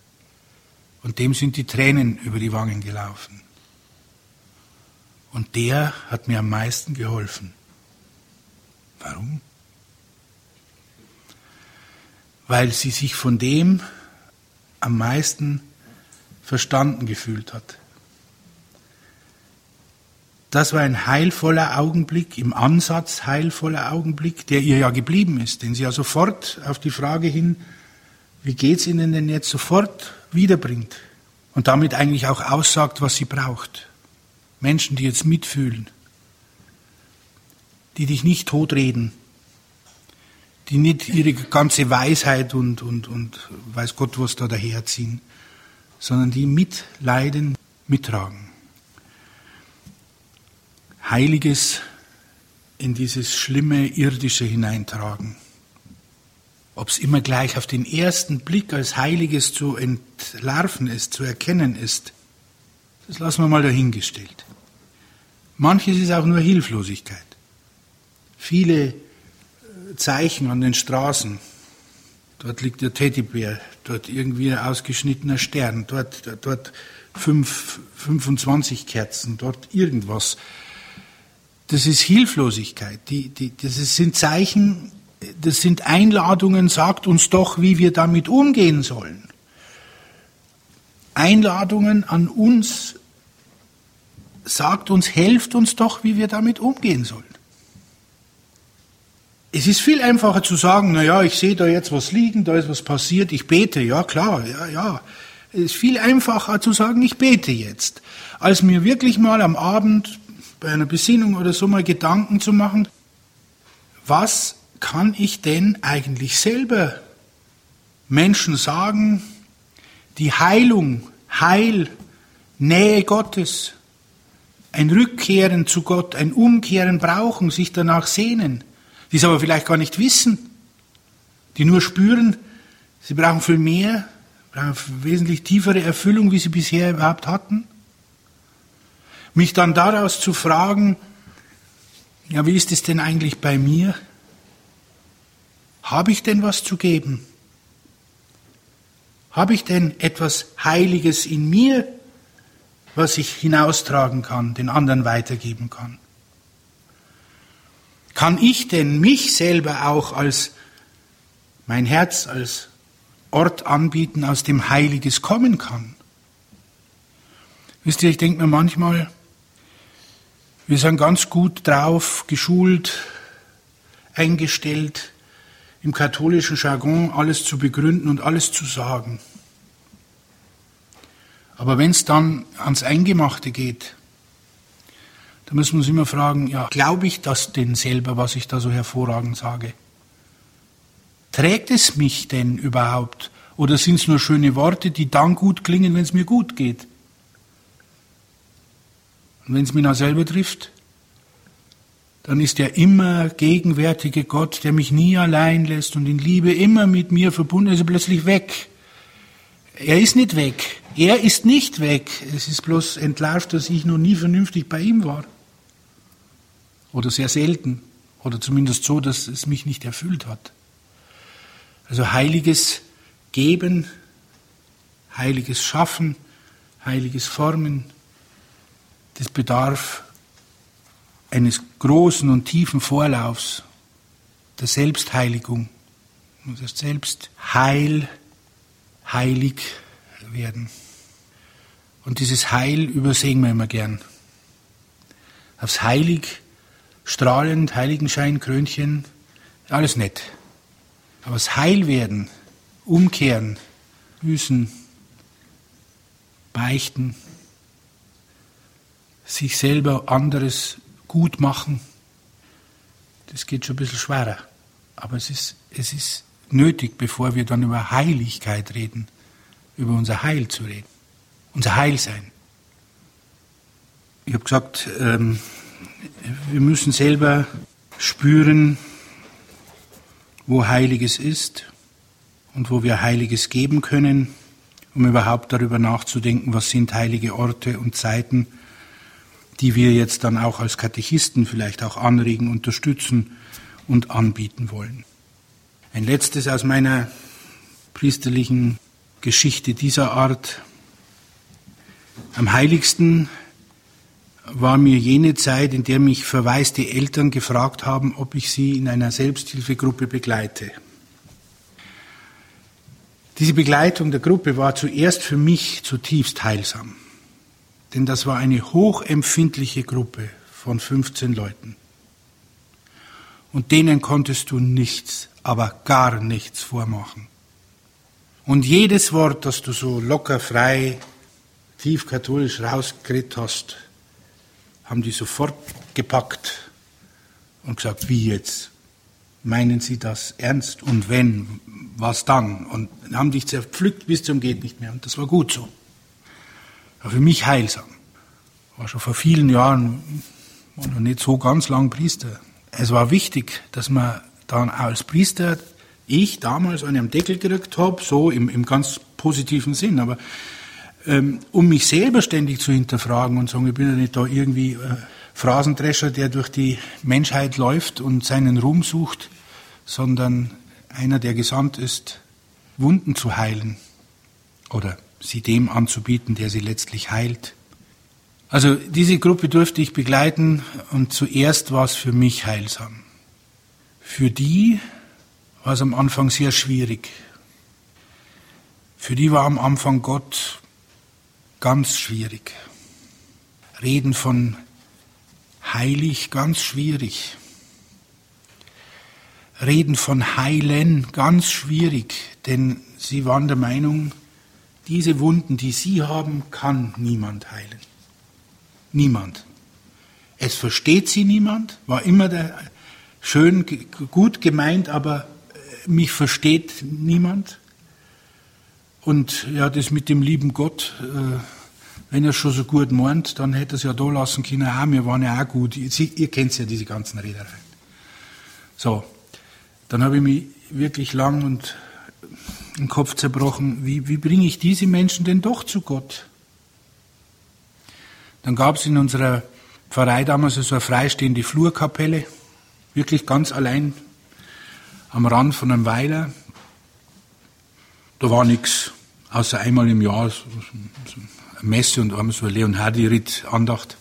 und dem sind die Tränen über die Wangen gelaufen. Und der hat mir am meisten geholfen. Warum? Weil sie sich von dem am meisten verstanden gefühlt hat. Das war ein heilvoller Augenblick, im Ansatz heilvoller Augenblick, der ihr ja geblieben ist, den sie ja sofort auf die Frage hin, wie geht's Ihnen denn jetzt sofort wiederbringt und damit eigentlich auch aussagt, was sie braucht. Menschen, die jetzt mitfühlen, die dich nicht totreden, die nicht ihre ganze Weisheit und, und, und weiß Gott was da daherziehen, sondern die mitleiden, mittragen. Heiliges in dieses schlimme irdische hineintragen. Ob es immer gleich auf den ersten Blick als Heiliges zu entlarven ist, zu erkennen ist, das lassen wir mal dahingestellt. Manches ist auch nur Hilflosigkeit. Viele äh, Zeichen an den Straßen. Dort liegt der Teddybär, dort irgendwie ein ausgeschnittener Stern, dort, dort fünf, 25 Kerzen, dort irgendwas das ist Hilflosigkeit. Die, die, das sind Zeichen, das sind Einladungen, sagt uns doch, wie wir damit umgehen sollen. Einladungen an uns, sagt uns, helft uns doch, wie wir damit umgehen sollen. Es ist viel einfacher zu sagen, na ja, ich sehe da jetzt was liegen, da ist was passiert, ich bete, ja klar, ja, ja. Es ist viel einfacher zu sagen, ich bete jetzt, als mir wirklich mal am Abend bei einer Besinnung oder so mal Gedanken zu machen, was kann ich denn eigentlich selber Menschen sagen, die Heilung, Heil, Nähe Gottes, ein Rückkehren zu Gott, ein Umkehren brauchen, sich danach sehnen, die es aber vielleicht gar nicht wissen, die nur spüren, sie brauchen viel mehr, brauchen wesentlich tiefere Erfüllung, wie sie bisher überhaupt hatten mich dann daraus zu fragen, ja, wie ist es denn eigentlich bei mir? Habe ich denn was zu geben? Habe ich denn etwas Heiliges in mir, was ich hinaustragen kann, den anderen weitergeben kann? Kann ich denn mich selber auch als mein Herz als Ort anbieten, aus dem Heiliges kommen kann? Wisst ihr, ich denke mir manchmal, wir sind ganz gut drauf, geschult, eingestellt, im katholischen Jargon alles zu begründen und alles zu sagen. Aber wenn es dann ans Eingemachte geht, dann müssen wir uns immer fragen, ja, glaube ich das denn selber, was ich da so hervorragend sage? Trägt es mich denn überhaupt? Oder sind es nur schöne Worte, die dann gut klingen, wenn es mir gut geht? Und wenn es mich noch selber trifft, dann ist der immer gegenwärtige Gott, der mich nie allein lässt und in Liebe immer mit mir verbunden ist, plötzlich weg. Er ist nicht weg. Er ist nicht weg. Es ist bloß entlarvt, dass ich noch nie vernünftig bei ihm war. Oder sehr selten. Oder zumindest so, dass es mich nicht erfüllt hat. Also heiliges Geben, heiliges Schaffen, heiliges Formen, das bedarf eines großen und tiefen Vorlaufs der Selbstheiligung, das Selbstheil, heilig werden. Und dieses Heil übersehen wir immer gern. Aufs Heilig, strahlend, Heiligenschein, Krönchen, alles nett. Aber das Heilwerden, Umkehren, Büßen, beichten, sich selber anderes gut machen, das geht schon ein bisschen schwerer. Aber es ist, es ist nötig, bevor wir dann über Heiligkeit reden, über unser Heil zu reden, unser Heilsein. Ich habe gesagt, ähm, wir müssen selber spüren, wo Heiliges ist und wo wir Heiliges geben können, um überhaupt darüber nachzudenken, was sind heilige Orte und Zeiten, die wir jetzt dann auch als Katechisten vielleicht auch anregen, unterstützen und anbieten wollen. Ein letztes aus meiner priesterlichen Geschichte dieser Art. Am heiligsten war mir jene Zeit, in der mich verwaiste Eltern gefragt haben, ob ich sie in einer Selbsthilfegruppe begleite. Diese Begleitung der Gruppe war zuerst für mich zutiefst heilsam, denn das war eine hochempfindliche Gruppe von 15 Leuten. Und denen konntest du nichts, aber gar nichts vormachen. Und jedes Wort, das du so locker, frei, tief katholisch rausgeredet hast, haben die sofort gepackt und gesagt, wie jetzt? Meinen Sie das ernst? Und wenn, was dann? Und haben dich zerpflückt bis zum geht nicht mehr. Und das war gut so. Für mich heilsam. War schon vor vielen Jahren, war noch nicht so ganz lang Priester. Es war wichtig, dass man dann als Priester, ich damals einen Deckel gekriegt habe, so im, im ganz positiven Sinn, aber ähm, um mich selber ständig zu hinterfragen und sagen, ich bin ja nicht da irgendwie äh, Phrasendrescher, der durch die Menschheit läuft und seinen Ruhm sucht, sondern einer, der gesandt ist, Wunden zu heilen oder sie dem anzubieten, der sie letztlich heilt. Also diese Gruppe durfte ich begleiten und zuerst war es für mich heilsam. Für die war es am Anfang sehr schwierig. Für die war am Anfang Gott ganz schwierig. Reden von heilig ganz schwierig. Reden von heilen ganz schwierig, denn sie waren der Meinung, diese Wunden, die sie haben, kann niemand heilen. Niemand. Es versteht sie niemand, war immer der, schön, gut gemeint, aber äh, mich versteht niemand. Und ja, das mit dem lieben Gott, äh, wenn er schon so gut meint, dann hätte er es ja da lassen können, auch, wir waren ja auch gut. Sie, ihr kennt ja diese ganzen Redereien. So, dann habe ich mich wirklich lang und den Kopf zerbrochen, wie, wie bringe ich diese Menschen denn doch zu Gott? Dann gab es in unserer Pfarrei damals so eine freistehende Flurkapelle, wirklich ganz allein am Rand von einem Weiler. Da war nichts, außer einmal im Jahr so, so eine Messe und einmal so eine Leonhardi-Ritt-Andacht.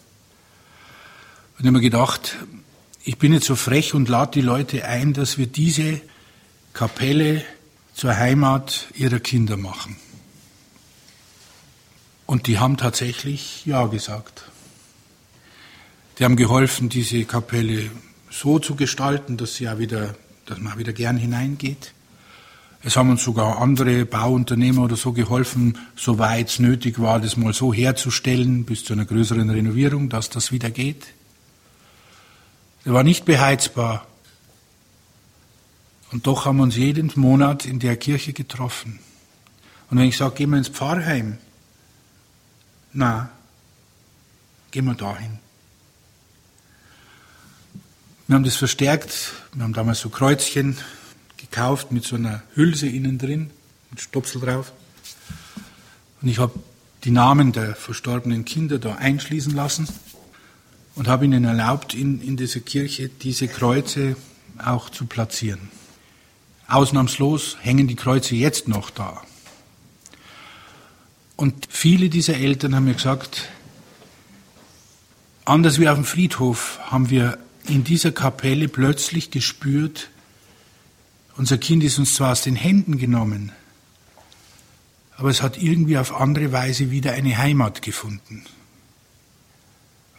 Und ich habe mir gedacht, ich bin jetzt so frech und lade die Leute ein, dass wir diese Kapelle zur Heimat ihrer Kinder machen. Und die haben tatsächlich Ja gesagt. Die haben geholfen, diese Kapelle so zu gestalten, dass sie auch wieder, dass man wieder gern hineingeht. Es haben uns sogar andere Bauunternehmer oder so geholfen, soweit es nötig war, das mal so herzustellen, bis zu einer größeren Renovierung, dass das wieder geht. Er war nicht beheizbar. Und doch haben wir uns jeden Monat in der Kirche getroffen. Und wenn ich sage, gehen wir ins Pfarrheim, na, gehen wir dahin. Wir haben das verstärkt. Wir haben damals so Kreuzchen gekauft mit so einer Hülse innen drin, mit Stopsel drauf. Und ich habe die Namen der verstorbenen Kinder da einschließen lassen und habe ihnen erlaubt, in, in dieser Kirche diese Kreuze auch zu platzieren. Ausnahmslos hängen die Kreuze jetzt noch da. Und viele dieser Eltern haben mir gesagt, anders wie auf dem Friedhof haben wir in dieser Kapelle plötzlich gespürt, unser Kind ist uns zwar aus den Händen genommen, aber es hat irgendwie auf andere Weise wieder eine Heimat gefunden.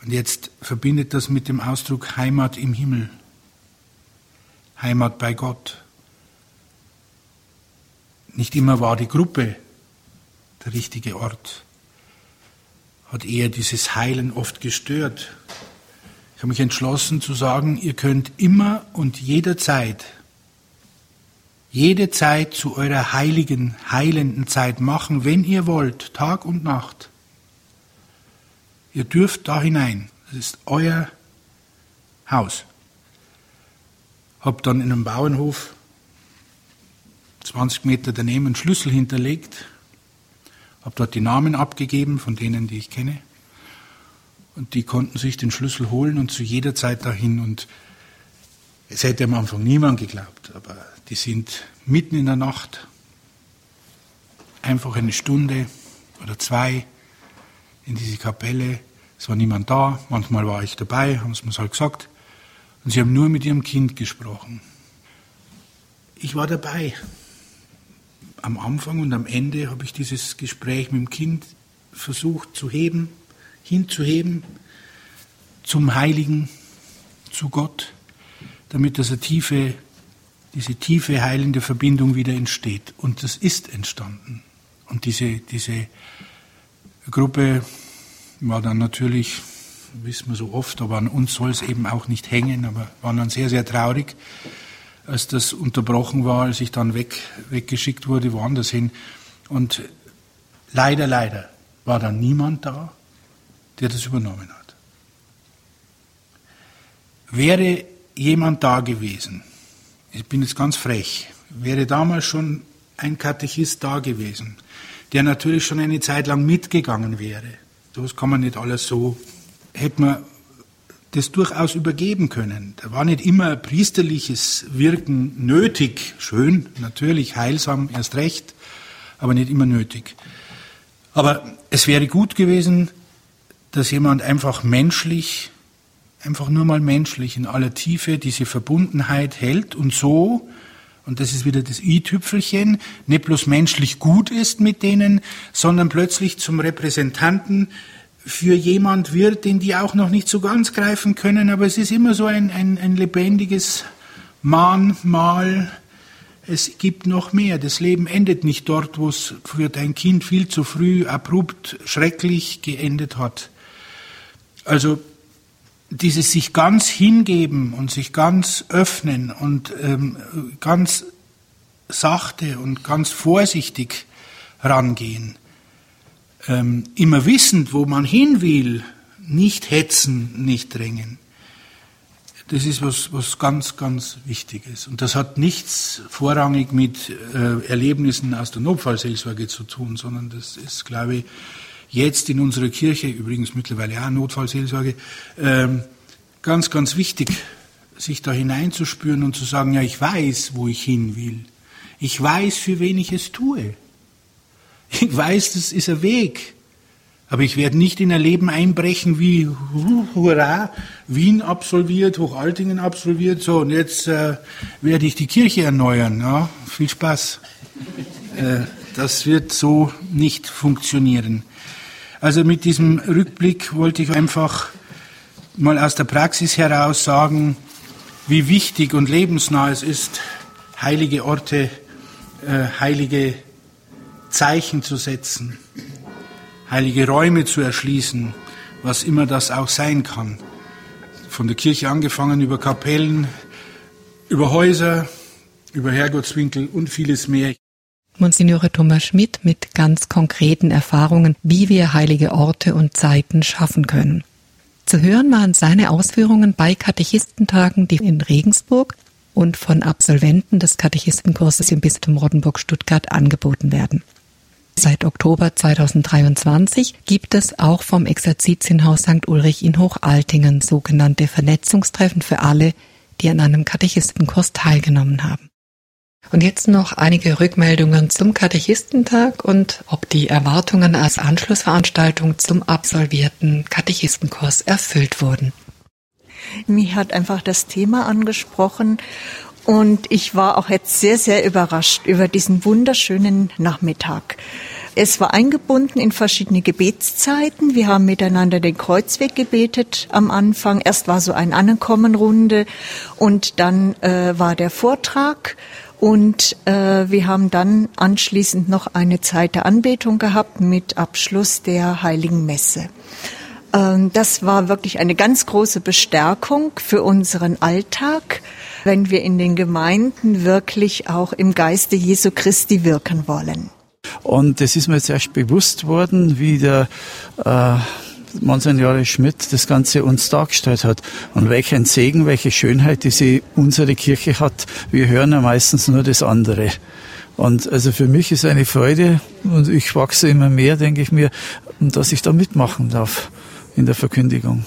Und jetzt verbindet das mit dem Ausdruck Heimat im Himmel, Heimat bei Gott. Nicht immer war die Gruppe der richtige Ort, hat eher dieses Heilen oft gestört. Ich habe mich entschlossen zu sagen, ihr könnt immer und jederzeit, jede Zeit zu eurer heiligen, heilenden Zeit machen, wenn ihr wollt, Tag und Nacht. Ihr dürft da hinein. Das ist euer Haus. Hab dann in einem Bauernhof 20 Meter daneben einen Schlüssel hinterlegt, habe dort die Namen abgegeben von denen, die ich kenne. Und die konnten sich den Schlüssel holen und zu jeder Zeit dahin. Und es hätte am Anfang niemand geglaubt, aber die sind mitten in der Nacht einfach eine Stunde oder zwei in diese Kapelle. Es war niemand da, manchmal war ich dabei, haben sie mir halt gesagt. Und sie haben nur mit ihrem Kind gesprochen. Ich war dabei. Am Anfang und am Ende habe ich dieses Gespräch mit dem Kind versucht zu heben, hinzuheben zum Heiligen, zu Gott, damit eine tiefe, diese tiefe heilende Verbindung wieder entsteht. Und das ist entstanden. Und diese, diese Gruppe war dann natürlich, wissen wir so oft, aber an uns soll es eben auch nicht hängen, aber waren dann sehr, sehr traurig, als das unterbrochen war, als ich dann weg, weggeschickt wurde, woanders hin. Und leider, leider war dann niemand da, der das übernommen hat. Wäre jemand da gewesen, ich bin jetzt ganz frech, wäre damals schon ein Katechist da gewesen, der natürlich schon eine Zeit lang mitgegangen wäre. Das kann man nicht alles so, hätte man das durchaus übergeben können. Da war nicht immer priesterliches Wirken nötig. Schön, natürlich, heilsam, erst recht, aber nicht immer nötig. Aber es wäre gut gewesen, dass jemand einfach menschlich, einfach nur mal menschlich in aller Tiefe diese Verbundenheit hält und so, und das ist wieder das i-Tüpfelchen, nicht bloß menschlich gut ist mit denen, sondern plötzlich zum Repräsentanten für jemand wird, den die auch noch nicht so ganz greifen können, aber es ist immer so ein, ein, ein lebendiges Mahnmal. Es gibt noch mehr. Das Leben endet nicht dort, wo es für dein Kind viel zu früh, abrupt, schrecklich geendet hat. Also dieses sich ganz hingeben und sich ganz öffnen und ähm, ganz sachte und ganz vorsichtig rangehen ähm, immer wissend, wo man hin will, nicht hetzen, nicht drängen. Das ist was, was ganz, ganz wichtig ist. Und das hat nichts vorrangig mit äh, Erlebnissen aus der Notfallseelsorge zu tun, sondern das ist, glaube ich, jetzt in unserer Kirche, übrigens mittlerweile auch Notfallseelsorge, ähm, ganz, ganz wichtig, sich da hineinzuspüren und zu sagen, ja, ich weiß, wo ich hin will. Ich weiß, für wen ich es tue. Ich weiß, das ist ein Weg. Aber ich werde nicht in ein Leben einbrechen wie, hurra, Wien absolviert, Hochaltingen absolviert, so, und jetzt äh, werde ich die Kirche erneuern. Ja, viel Spaß. äh, das wird so nicht funktionieren. Also mit diesem Rückblick wollte ich einfach mal aus der Praxis heraus sagen, wie wichtig und lebensnah es ist, heilige Orte, äh, heilige Zeichen zu setzen, heilige Räume zu erschließen, was immer das auch sein kann. Von der Kirche angefangen über Kapellen, über Häuser, über Herrgottswinkel und vieles mehr. Monsignore Thomas Schmidt mit ganz konkreten Erfahrungen, wie wir heilige Orte und Zeiten schaffen können. Zu hören waren seine Ausführungen bei Katechistentagen, die in Regensburg und von Absolventen des Katechistenkurses im Bistum Rottenburg-Stuttgart angeboten werden. Seit Oktober 2023 gibt es auch vom Exerzitienhaus St. Ulrich in Hochaltingen sogenannte Vernetzungstreffen für alle, die an einem Katechistenkurs teilgenommen haben. Und jetzt noch einige Rückmeldungen zum Katechistentag und ob die Erwartungen als Anschlussveranstaltung zum absolvierten Katechistenkurs erfüllt wurden. Mich hat einfach das Thema angesprochen und ich war auch jetzt sehr, sehr überrascht über diesen wunderschönen Nachmittag. Es war eingebunden in verschiedene Gebetszeiten. Wir haben miteinander den Kreuzweg gebetet am Anfang. Erst war so ein Ankommenrunde und dann äh, war der Vortrag Und äh, wir haben dann anschließend noch eine Zeit der Anbetung gehabt mit Abschluss der Heiligen Messe. Ähm, das war wirklich eine ganz große Bestärkung für unseren Alltag, wenn wir in den Gemeinden wirklich auch im Geiste Jesu Christi wirken wollen. Und es ist mir jetzt erst bewusst worden, wie der äh, Monsignore Schmidt das Ganze uns dargestellt hat. Und welch ein Segen, welche Schönheit diese unsere Kirche hat. Wir hören ja meistens nur das andere. Und also für mich ist eine Freude und ich wachse immer mehr, denke ich mir, dass ich da mitmachen darf in der Verkündigung.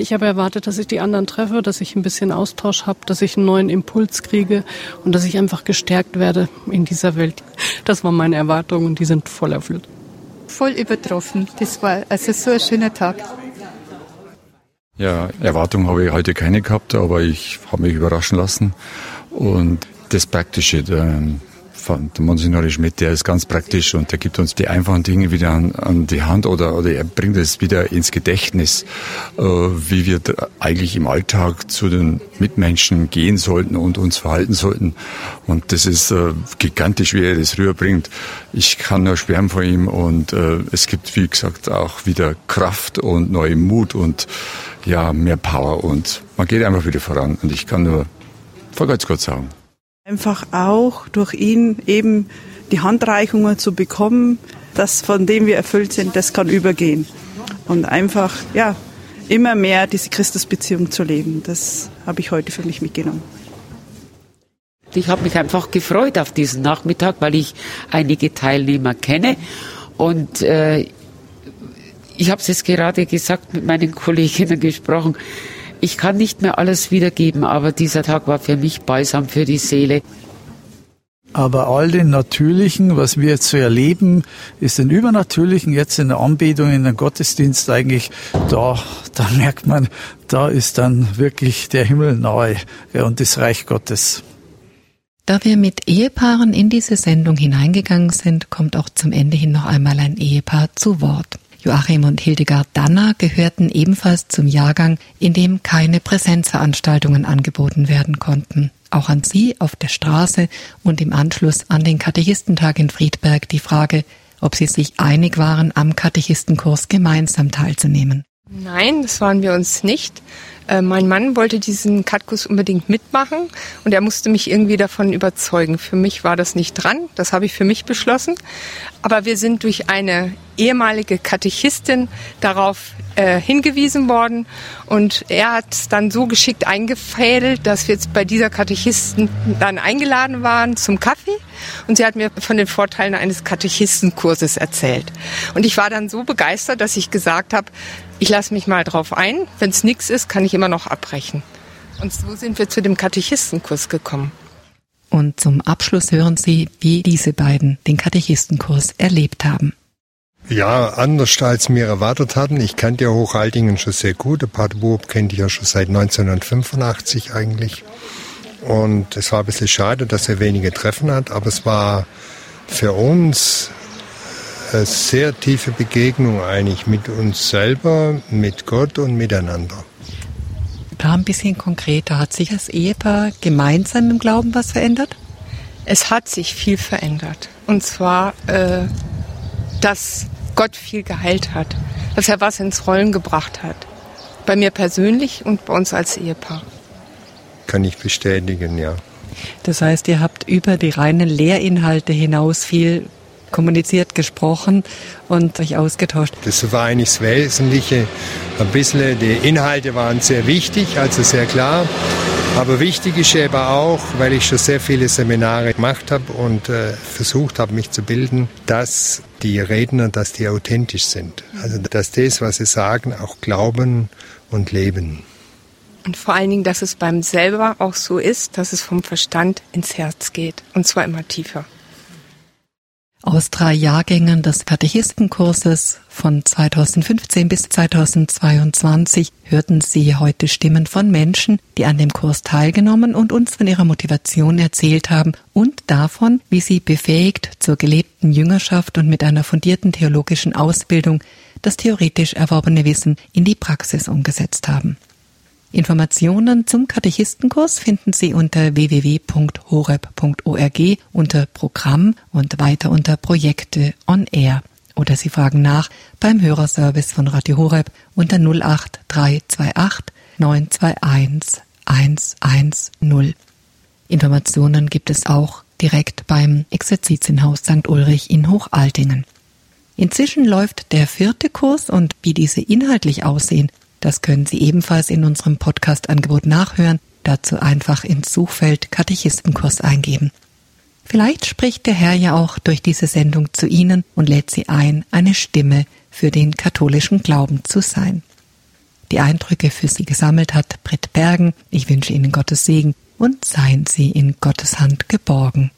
Ich habe erwartet, dass ich die anderen treffe, dass ich ein bisschen Austausch habe, dass ich einen neuen Impuls kriege und dass ich einfach gestärkt werde in dieser Welt. Das waren meine Erwartungen und die sind voll erfüllt voll übertroffen. Das war also so ein schöner Tag. Ja, Erwartungen habe ich heute keine gehabt, aber ich habe mich überraschen lassen. Und das Praktische, der Monsignore Schmidt, der ist ganz praktisch und der gibt uns die einfachen Dinge wieder an, an die Hand oder, oder er bringt es wieder ins Gedächtnis, äh, wie wir eigentlich im Alltag zu den Mitmenschen gehen sollten und uns verhalten sollten. Und das ist äh, gigantisch, wie er das rüberbringt. Ich kann nur schwärmen vor ihm und äh, es gibt, wie gesagt, auch wieder Kraft und neuen Mut und ja, mehr Power und man geht einfach wieder voran. Und ich kann nur Vergott Gott sagen. Einfach auch durch ihn eben die Handreichungen zu bekommen, das von dem wir erfüllt sind, das kann übergehen. Und einfach, ja, immer mehr diese Christusbeziehung zu leben. Das habe ich heute für mich mitgenommen. Ich habe mich einfach gefreut auf diesen Nachmittag, weil ich einige Teilnehmer kenne. Und äh, ich habe es jetzt gerade gesagt, mit meinen (laughs) Kolleginnen gesprochen. Ich kann nicht mehr alles wiedergeben, aber dieser Tag war für mich balsam für die Seele. Aber all den Natürlichen, was wir jetzt so erleben, ist den Übernatürlichen jetzt in der Anbetung, in den Gottesdienst eigentlich, da, da merkt man, da ist dann wirklich der Himmel nahe und das Reich Gottes. Da wir mit Ehepaaren in diese Sendung hineingegangen sind, kommt auch zum Ende hin noch einmal ein Ehepaar zu Wort. Joachim und Hildegard Danner gehörten ebenfalls zum Jahrgang, in dem keine Präsenzveranstaltungen angeboten werden konnten. Auch an Sie auf der Straße und im Anschluss an den Katechistentag in Friedberg die Frage, ob Sie sich einig waren, am Katechistenkurs gemeinsam teilzunehmen. Nein, das waren wir uns nicht. Äh, mein Mann wollte diesen Katkurs unbedingt mitmachen und er musste mich irgendwie davon überzeugen. Für mich war das nicht dran, das habe ich für mich beschlossen. Aber wir sind durch eine ehemalige Katechistin darauf äh, hingewiesen worden und er hat es dann so geschickt eingefädelt, dass wir jetzt bei dieser Katechisten dann eingeladen waren zum Kaffee und sie hat mir von den Vorteilen eines Katechistenkurses erzählt. Und ich war dann so begeistert, dass ich gesagt habe, ich lasse mich mal drauf ein. Wenn es nichts ist, kann ich immer noch abbrechen. Und so sind wir zu dem Katechistenkurs gekommen. Und zum Abschluss hören Sie, wie diese beiden den Katechistenkurs erlebt haben. Ja, anders als wir erwartet hatten. Ich kannte ja Hochaltingen schon sehr gut. Der Pater Buob kennt ich ja schon seit 1985 eigentlich. Und es war ein bisschen schade, dass er wenige Treffen hat, aber es war für uns eine sehr tiefe Begegnung eigentlich mit uns selber, mit Gott und miteinander. Da ein bisschen konkreter. Hat sich das Ehepaar gemeinsam im Glauben was verändert? Es hat sich viel verändert. Und zwar, äh, dass Gott viel geheilt hat, dass er was ins Rollen gebracht hat. Bei mir persönlich und bei uns als Ehepaar. Kann ich bestätigen, ja. Das heißt, ihr habt über die reinen Lehrinhalte hinaus viel kommuniziert, gesprochen und euch ausgetauscht. Das war eigentlich das Wesentliche. Ein bisschen, die Inhalte waren sehr wichtig, also sehr klar. Aber wichtig ist eben auch, weil ich schon sehr viele Seminare gemacht habe und äh, versucht habe, mich zu bilden, dass die Redner, dass die authentisch sind. Also dass das, was sie sagen, auch glauben und leben. Und vor allen Dingen, dass es beim selber auch so ist, dass es vom Verstand ins Herz geht. Und zwar immer tiefer. Aus drei Jahrgängen des Katechistenkurses von 2015 bis 2022 hörten Sie heute Stimmen von Menschen, die an dem Kurs teilgenommen und uns von ihrer Motivation erzählt haben und davon, wie sie befähigt zur gelebten Jüngerschaft und mit einer fundierten theologischen Ausbildung das theoretisch erworbene Wissen in die Praxis umgesetzt haben. Informationen zum Katechistenkurs finden Sie unter www.horeb.org unter Programm und weiter unter Projekte on Air. Oder Sie fragen nach beim Hörerservice von Radio Horeb unter 08328 921 110. Informationen gibt es auch direkt beim Exerzitienhaus St. Ulrich in Hochaltingen. Inzwischen läuft der vierte Kurs und wie diese inhaltlich aussehen, das können Sie ebenfalls in unserem Podcast-Angebot nachhören. Dazu einfach ins Suchfeld Katechistenkurs eingeben. Vielleicht spricht der Herr ja auch durch diese Sendung zu Ihnen und lädt Sie ein, eine Stimme für den katholischen Glauben zu sein. Die Eindrücke für Sie gesammelt hat Britt Bergen. Ich wünsche Ihnen Gottes Segen und seien Sie in Gottes Hand geborgen.